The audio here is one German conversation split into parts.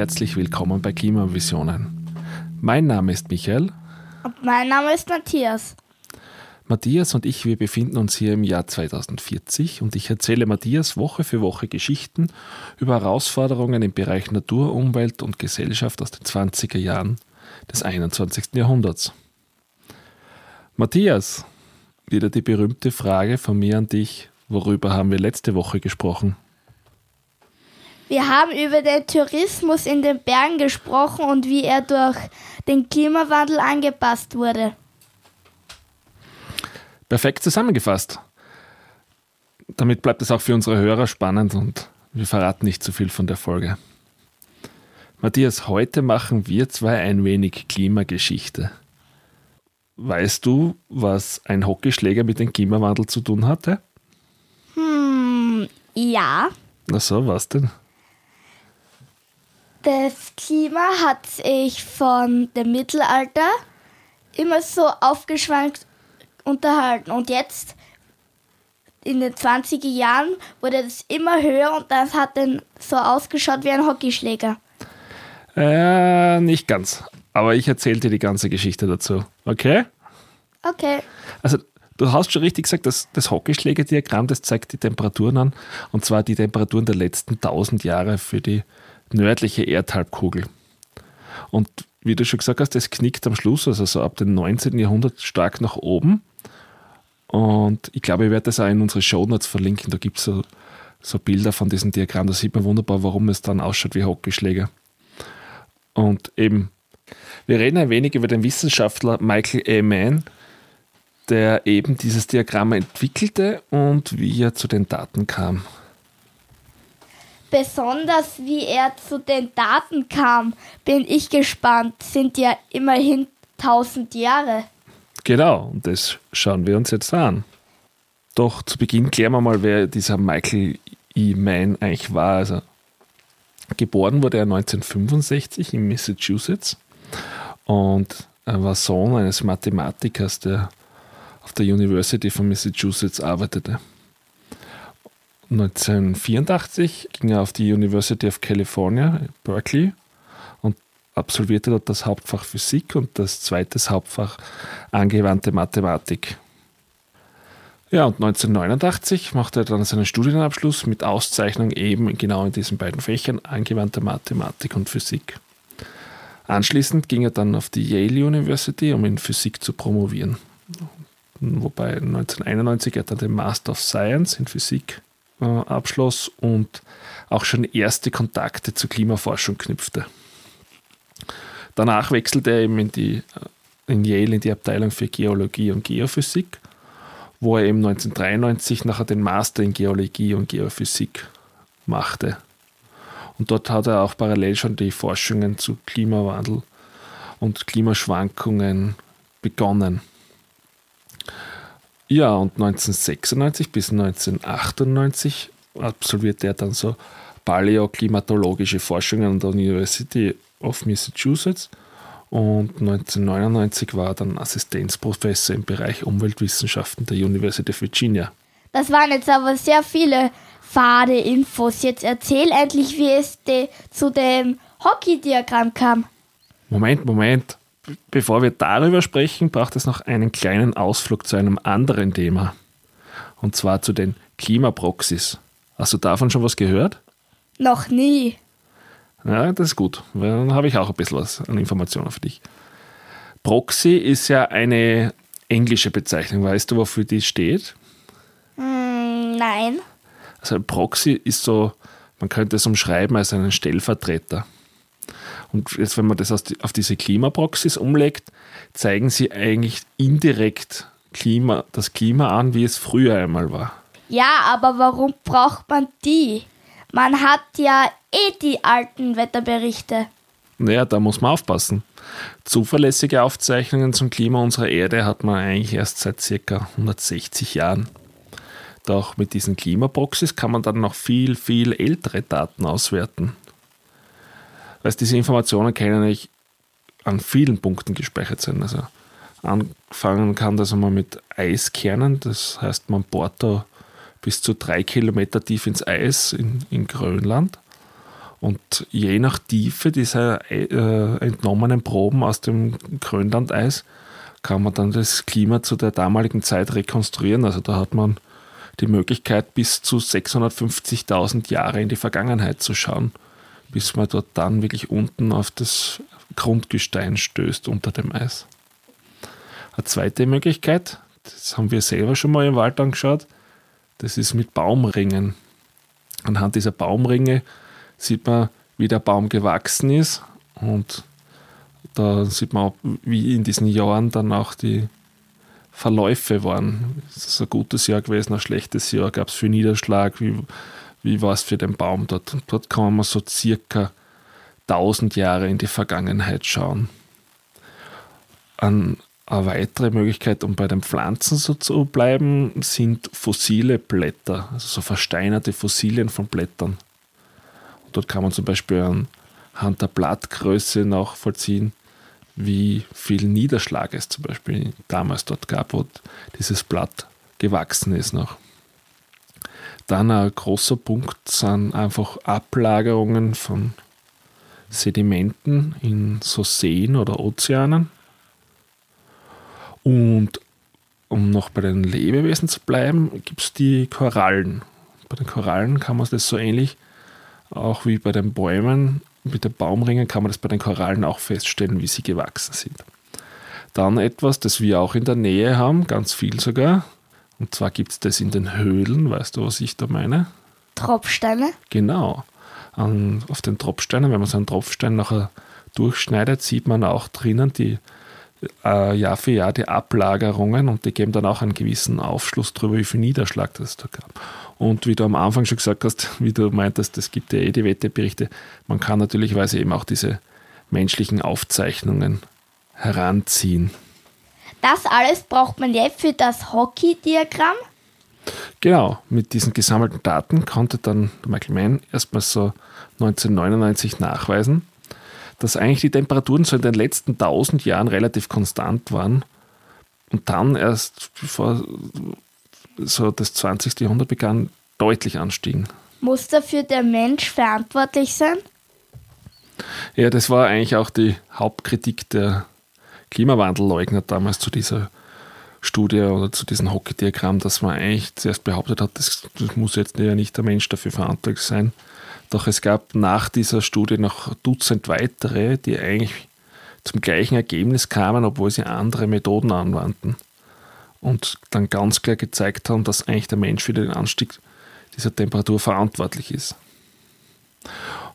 Herzlich willkommen bei Klimavisionen. Mein Name ist Michael. Und mein Name ist Matthias. Matthias und ich, wir befinden uns hier im Jahr 2040 und ich erzähle Matthias Woche für Woche Geschichten über Herausforderungen im Bereich Natur, Umwelt und Gesellschaft aus den 20er Jahren des 21. Jahrhunderts. Matthias, wieder die berühmte Frage von mir an dich. Worüber haben wir letzte Woche gesprochen? Wir haben über den Tourismus in den Bergen gesprochen und wie er durch den Klimawandel angepasst wurde. Perfekt zusammengefasst. Damit bleibt es auch für unsere Hörer spannend und wir verraten nicht zu viel von der Folge. Matthias, heute machen wir zwei ein wenig Klimageschichte. Weißt du, was ein Hockeyschläger mit dem Klimawandel zu tun hatte? Hm, ja. Na so, was denn? Das Klima hat sich von dem Mittelalter immer so aufgeschwankt unterhalten. Und jetzt, in den 20er Jahren, wurde das immer höher und das hat dann so ausgeschaut wie ein Hockeyschläger. Äh, nicht ganz. Aber ich erzähle dir die ganze Geschichte dazu. Okay? Okay. Also, du hast schon richtig gesagt, dass das Hockeyschlägerdiagramm, das zeigt die Temperaturen an. Und zwar die Temperaturen der letzten 1000 Jahre für die nördliche Erdhalbkugel. Und wie du schon gesagt hast, das knickt am Schluss, also so ab dem 19. Jahrhundert stark nach oben. Und ich glaube, ich werde das auch in unsere Shownotes verlinken. Da gibt es so, so Bilder von diesem Diagramm. Da sieht man wunderbar, warum es dann ausschaut wie Hockeyschläger. Und eben, wir reden ein wenig über den Wissenschaftler Michael A. Mann, der eben dieses Diagramm entwickelte und wie er zu den Daten kam. Besonders wie er zu den Daten kam, bin ich gespannt. Sind ja immerhin 1000 Jahre. Genau, und das schauen wir uns jetzt an. Doch zu Beginn klären wir mal, wer dieser Michael E. Mann eigentlich war. Also, geboren wurde er 1965 in Massachusetts und er war Sohn eines Mathematikers, der auf der University von Massachusetts arbeitete. 1984 ging er auf die University of California, Berkeley, absolvierte dort das Hauptfach Physik und das zweite Hauptfach angewandte Mathematik. Ja, und 1989 machte er dann seinen Studienabschluss mit Auszeichnung eben genau in diesen beiden Fächern angewandte Mathematik und Physik. Anschließend ging er dann auf die Yale University, um in Physik zu promovieren. Wobei 1991 er dann den Master of Science in Physik äh, abschloss und auch schon erste Kontakte zur Klimaforschung knüpfte. Danach wechselte er eben in, die, äh, in Yale in die Abteilung für Geologie und Geophysik, wo er eben 1993 nachher den Master in Geologie und Geophysik machte. Und dort hat er auch parallel schon die Forschungen zu Klimawandel und Klimaschwankungen begonnen. Ja, und 1996 bis 1998 absolvierte er dann so paläoklimatologische Forschungen an der University of Massachusetts und 1999 war er dann Assistenzprofessor im Bereich Umweltwissenschaften der University of Virginia. Das waren jetzt aber sehr viele fade Infos. Jetzt erzähl endlich, wie es de zu dem Hockey-Diagramm kam. Moment, Moment. Bevor wir darüber sprechen, braucht es noch einen kleinen Ausflug zu einem anderen Thema. Und zwar zu den Klimaproxys. Hast du davon schon was gehört? Noch nie. Ja, das ist gut. Dann habe ich auch ein bisschen was an Informationen für dich. Proxy ist ja eine englische Bezeichnung. Weißt du, wofür die steht? Mm, nein. Also ein Proxy ist so, man könnte es umschreiben als einen Stellvertreter. Und jetzt, wenn man das auf diese Klimaproxys umlegt, zeigen sie eigentlich indirekt Klima, das Klima an, wie es früher einmal war. Ja, aber warum braucht man die? Man hat ja eh die alten Wetterberichte. Naja, da muss man aufpassen. Zuverlässige Aufzeichnungen zum Klima unserer Erde hat man eigentlich erst seit ca. 160 Jahren. Doch mit diesen Klimaproxys kann man dann noch viel, viel ältere Daten auswerten. Weil diese Informationen können eigentlich an vielen Punkten gespeichert sein. Also anfangen kann das einmal mit Eiskernen, das heißt, man bohrt da bis zu drei Kilometer tief ins Eis in, in Grönland Und je nach Tiefe dieser äh, entnommenen Proben aus dem Grönlandeis kann man dann das Klima zu der damaligen Zeit rekonstruieren. Also da hat man die Möglichkeit, bis zu 650.000 Jahre in die Vergangenheit zu schauen, bis man dort dann wirklich unten auf das Grundgestein stößt unter dem Eis. Eine zweite Möglichkeit, das haben wir selber schon mal im Wald angeschaut, das ist mit Baumringen. Anhand dieser Baumringe sieht man, wie der Baum gewachsen ist und da sieht man auch, wie in diesen Jahren dann auch die Verläufe waren. Ist es ein gutes Jahr gewesen, ein schlechtes Jahr? Gab es viel Niederschlag? Wie, wie war es für den Baum dort? Und dort kann man so circa 1000 Jahre in die Vergangenheit schauen. An eine weitere Möglichkeit, um bei den Pflanzen so zu bleiben, sind fossile Blätter, also so versteinerte Fossilien von Blättern. Und dort kann man zum Beispiel anhand der Blattgröße nachvollziehen, wie viel Niederschlag es zum Beispiel damals dort gab, wo dieses Blatt gewachsen ist noch. Dann ein großer Punkt sind einfach Ablagerungen von Sedimenten in so Seen oder Ozeanen. Und um noch bei den Lebewesen zu bleiben, gibt es die Korallen. Bei den Korallen kann man das so ähnlich auch wie bei den Bäumen mit den Baumringen kann man das bei den Korallen auch feststellen, wie sie gewachsen sind. Dann etwas, das wir auch in der Nähe haben, ganz viel sogar. Und zwar gibt es das in den Höhlen. Weißt du, was ich da meine? Tropfsteine? Genau. An, auf den Tropfsteinen, wenn man so einen Tropfstein nachher durchschneidet, sieht man auch drinnen die äh, Jahr für Jahr die Ablagerungen und die geben dann auch einen gewissen Aufschluss darüber, wie viel Niederschlag das da gab. Und wie du am Anfang schon gesagt hast, wie du meintest, es gibt ja eh die Wetterberichte, man kann natürlicherweise eben auch diese menschlichen Aufzeichnungen heranziehen. Das alles braucht man jetzt für das Hockey-Diagramm? Genau, mit diesen gesammelten Daten konnte dann Michael Mann erstmal so 1999 nachweisen, dass eigentlich die Temperaturen so in den letzten 1000 Jahren relativ konstant waren und dann erst vor so das 20. Jahrhundert begann, deutlich anstiegen. Muss dafür der Mensch verantwortlich sein? Ja, das war eigentlich auch die Hauptkritik der Klimawandelleugner damals zu dieser Studie oder zu diesem Hockey-Diagramm, dass man eigentlich zuerst behauptet hat, das, das muss jetzt ja nicht der Mensch dafür verantwortlich sein. Doch es gab nach dieser Studie noch Dutzend weitere, die eigentlich zum gleichen Ergebnis kamen, obwohl sie andere Methoden anwandten und dann ganz klar gezeigt haben, dass eigentlich der Mensch für den Anstieg dieser Temperatur verantwortlich ist.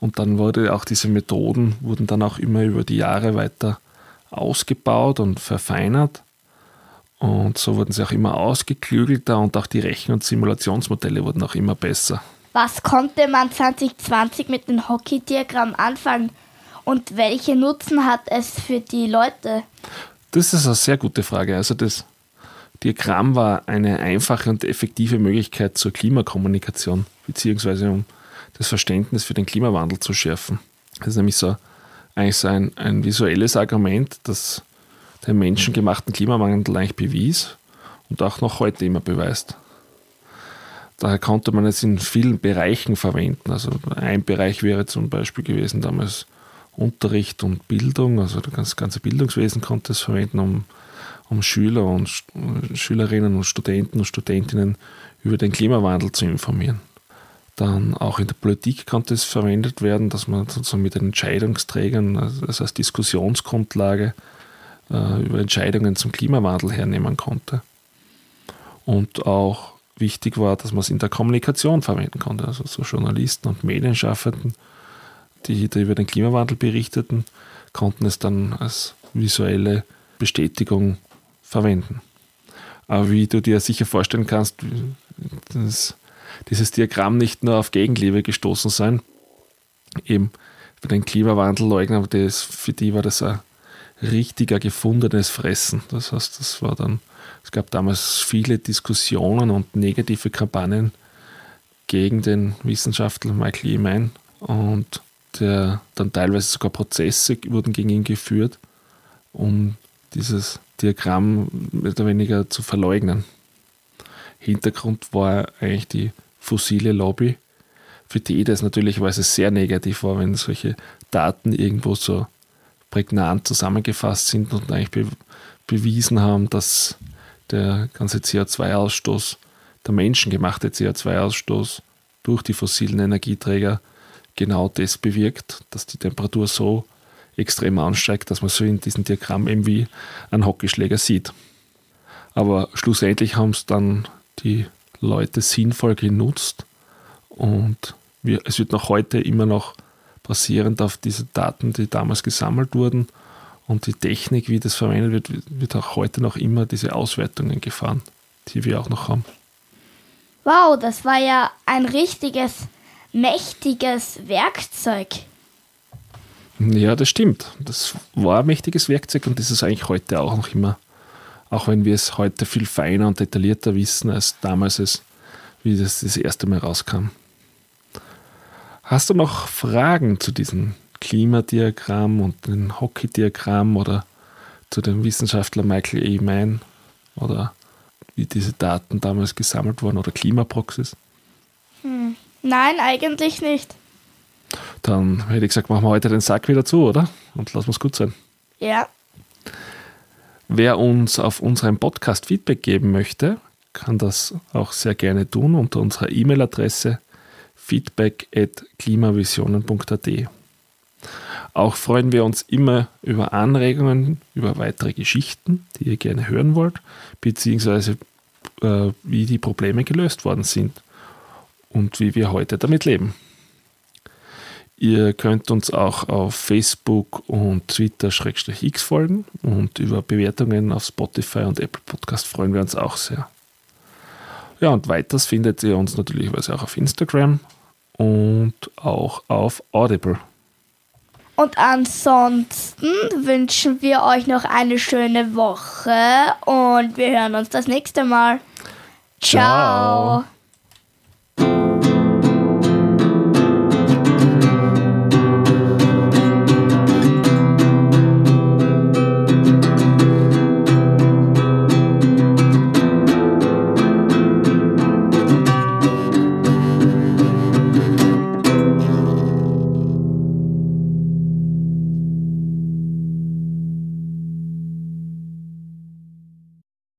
Und dann wurde auch diese Methoden wurden dann auch immer über die Jahre weiter ausgebaut und verfeinert. Und so wurden sie auch immer ausgeklügelter und auch die Rechen- und Simulationsmodelle wurden auch immer besser. Was konnte man 2020 mit dem Hockey-Diagramm anfangen und welche Nutzen hat es für die Leute? Das ist eine sehr gute Frage. Also das Diagramm war eine einfache und effektive Möglichkeit zur Klimakommunikation, beziehungsweise um das Verständnis für den Klimawandel zu schärfen. Das ist nämlich so eigentlich so ein, ein visuelles Argument, das den menschengemachten Klimawandel eigentlich bewies und auch noch heute immer beweist. Daher konnte man es in vielen Bereichen verwenden. Also ein Bereich wäre zum Beispiel gewesen damals Unterricht und Bildung, also das ganze Bildungswesen konnte es verwenden, um um Schüler und Schülerinnen und Studenten und Studentinnen über den Klimawandel zu informieren. Dann auch in der Politik konnte es verwendet werden, dass man sozusagen mit den Entscheidungsträgern, also als Diskussionsgrundlage, äh, über Entscheidungen zum Klimawandel hernehmen konnte. Und auch wichtig war, dass man es in der Kommunikation verwenden konnte. Also so Journalisten und Medienschaffenden, die über den Klimawandel berichteten, konnten es dann als visuelle Bestätigung verwenden. Aber wie du dir sicher vorstellen kannst, dass dieses Diagramm nicht nur auf Gegenliebe gestoßen sein. Eben für den Klimawandelleugner, das, für die war das ein richtiger gefundenes Fressen. Das heißt, das war dann, es gab damals viele Diskussionen und negative Kampagnen gegen den Wissenschaftler Michael Emein und der dann teilweise sogar Prozesse wurden gegen ihn geführt, um dieses Diagramm mehr oder weniger zu verleugnen. Hintergrund war eigentlich die fossile Lobby, für die das natürlich, weil es sehr negativ war, wenn solche Daten irgendwo so prägnant zusammengefasst sind und eigentlich be bewiesen haben, dass der ganze CO2-Ausstoß, der menschengemachte CO2-Ausstoß durch die fossilen Energieträger genau das bewirkt, dass die Temperatur so extrem ansteigt, dass man so in diesem Diagramm eben wie einen Hockeyschläger sieht. Aber schlussendlich haben es dann die Leute sinnvoll genutzt und wir, es wird noch heute immer noch basierend auf diese Daten, die damals gesammelt wurden und die Technik, wie das verwendet wird, wird auch heute noch immer diese Auswertungen gefahren, die wir auch noch haben. Wow, das war ja ein richtiges, mächtiges Werkzeug. Ja, das stimmt. Das war ein mächtiges Werkzeug und das ist eigentlich heute auch noch immer, auch wenn wir es heute viel feiner und detaillierter wissen, als damals es, wie das das erste Mal rauskam. Hast du noch Fragen zu diesem Klimadiagramm und dem Hockey-Diagramm oder zu dem Wissenschaftler Michael E. Mann oder wie diese Daten damals gesammelt wurden oder Klimaproxys? Hm. Nein, eigentlich nicht. Dann hätte ich gesagt, machen wir heute den Sack wieder zu, oder? Und lassen wir es gut sein. Ja. Wer uns auf unserem Podcast Feedback geben möchte, kann das auch sehr gerne tun unter unserer E-Mail-Adresse feedback.klimavisionen.at. Auch freuen wir uns immer über Anregungen, über weitere Geschichten, die ihr gerne hören wollt, beziehungsweise äh, wie die Probleme gelöst worden sind und wie wir heute damit leben. Ihr könnt uns auch auf Facebook und Twitter-X folgen und über Bewertungen auf Spotify und Apple Podcast freuen wir uns auch sehr. Ja, und weiters findet ihr uns natürlich auch auf Instagram und auch auf Audible. Und ansonsten wünschen wir euch noch eine schöne Woche und wir hören uns das nächste Mal. Ciao. Ciao.